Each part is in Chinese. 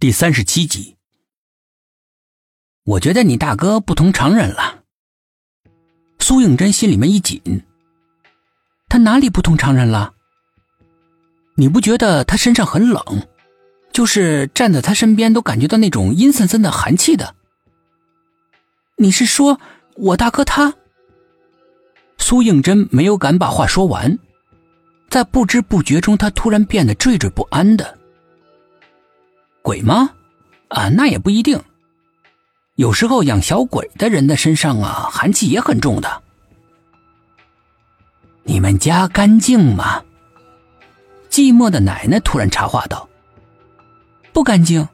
第三十七集，我觉得你大哥不同常人了。苏应真心里面一紧，他哪里不同常人了？你不觉得他身上很冷，就是站在他身边都感觉到那种阴森森的寒气的？你是说我大哥他？苏应真没有敢把话说完，在不知不觉中，他突然变得惴惴不安的。鬼吗？啊，那也不一定。有时候养小鬼的人的身上啊，寒气也很重的。你们家干净吗？寂寞的奶奶突然插话道：“不干净。”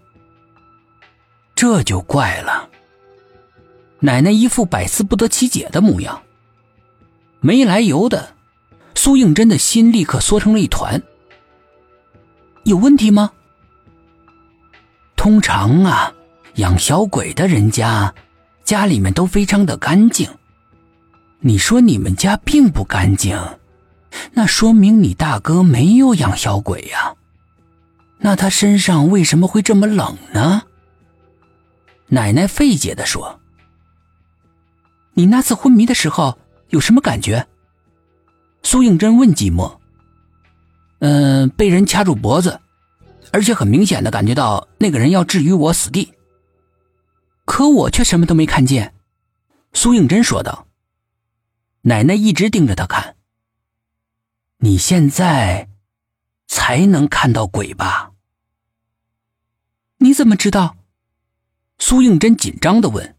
这就怪了。奶奶一副百思不得其解的模样。没来由的，苏应真的心立刻缩成了一团。有问题吗？通常啊，养小鬼的人家，家里面都非常的干净。你说你们家并不干净，那说明你大哥没有养小鬼呀。那他身上为什么会这么冷呢？奶奶费解的说：“你那次昏迷的时候有什么感觉？”苏应真问寂寞：“嗯，被人掐住脖子。”而且很明显的感觉到那个人要置于我死地，可我却什么都没看见。”苏应真说道。奶奶一直盯着他看。你现在才能看到鬼吧？你怎么知道？苏应真紧张的问。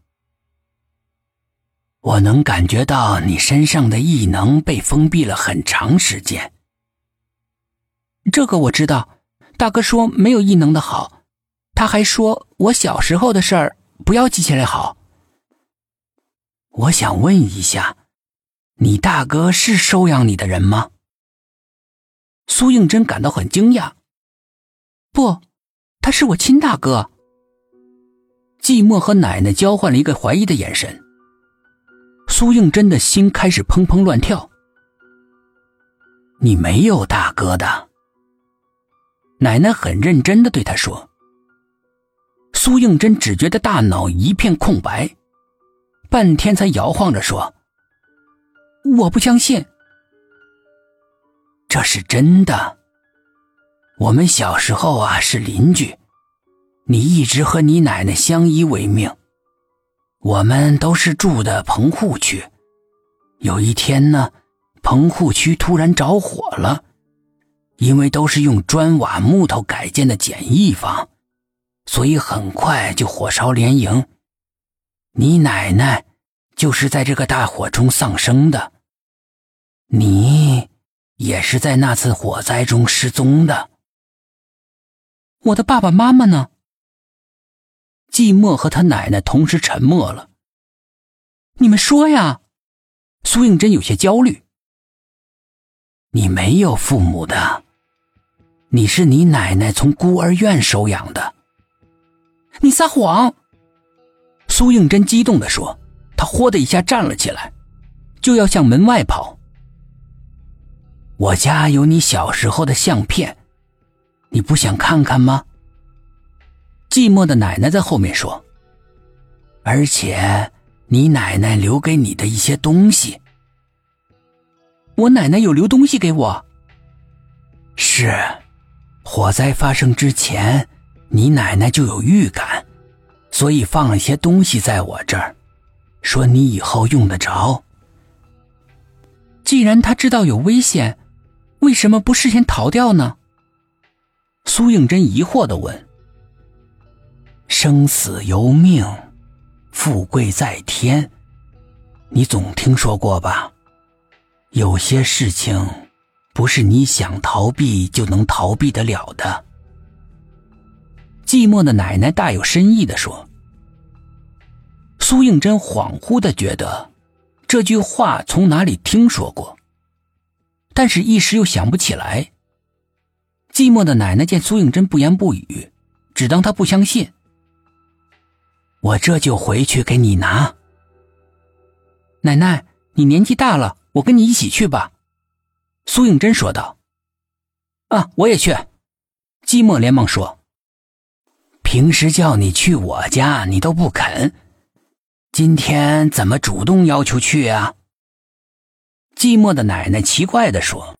我能感觉到你身上的异能被封闭了很长时间。这个我知道。大哥说没有异能的好，他还说我小时候的事儿不要记起来好。我想问一下，你大哥是收养你的人吗？苏应真感到很惊讶。不，他是我亲大哥。寂寞和奶奶交换了一个怀疑的眼神。苏应真的心开始砰砰乱跳。你没有大哥的。奶奶很认真的对他说：“苏应真只觉得大脑一片空白，半天才摇晃着说：‘我不相信，这是真的。我们小时候啊是邻居，你一直和你奶奶相依为命。我们都是住的棚户区，有一天呢，棚户区突然着火了。’”因为都是用砖瓦木头改建的简易房，所以很快就火烧连营。你奶奶就是在这个大火中丧生的，你也是在那次火灾中失踪的。我的爸爸妈妈呢？寂寞和他奶奶同时沉默了。你们说呀？苏应真有些焦虑。你没有父母的。你是你奶奶从孤儿院收养的，你撒谎！苏应真激动的说，他豁的一下站了起来，就要向门外跑。我家有你小时候的相片，你不想看看吗？寂寞的奶奶在后面说，而且你奶奶留给你的一些东西，我奶奶有留东西给我，是。火灾发生之前，你奶奶就有预感，所以放了些东西在我这儿，说你以后用得着。既然他知道有危险，为什么不事先逃掉呢？苏应真疑惑的问。生死由命，富贵在天，你总听说过吧？有些事情。不是你想逃避就能逃避得了的。寂寞的奶奶大有深意的说。苏应真恍惚的觉得，这句话从哪里听说过，但是一时又想不起来。寂寞的奶奶见苏应真不言不语，只当他不相信。我这就回去给你拿。奶奶，你年纪大了，我跟你一起去吧。苏应真说道：“啊，我也去。”寂寞连忙说：“平时叫你去我家，你都不肯，今天怎么主动要求去啊？”寂寞的奶奶奇怪的说。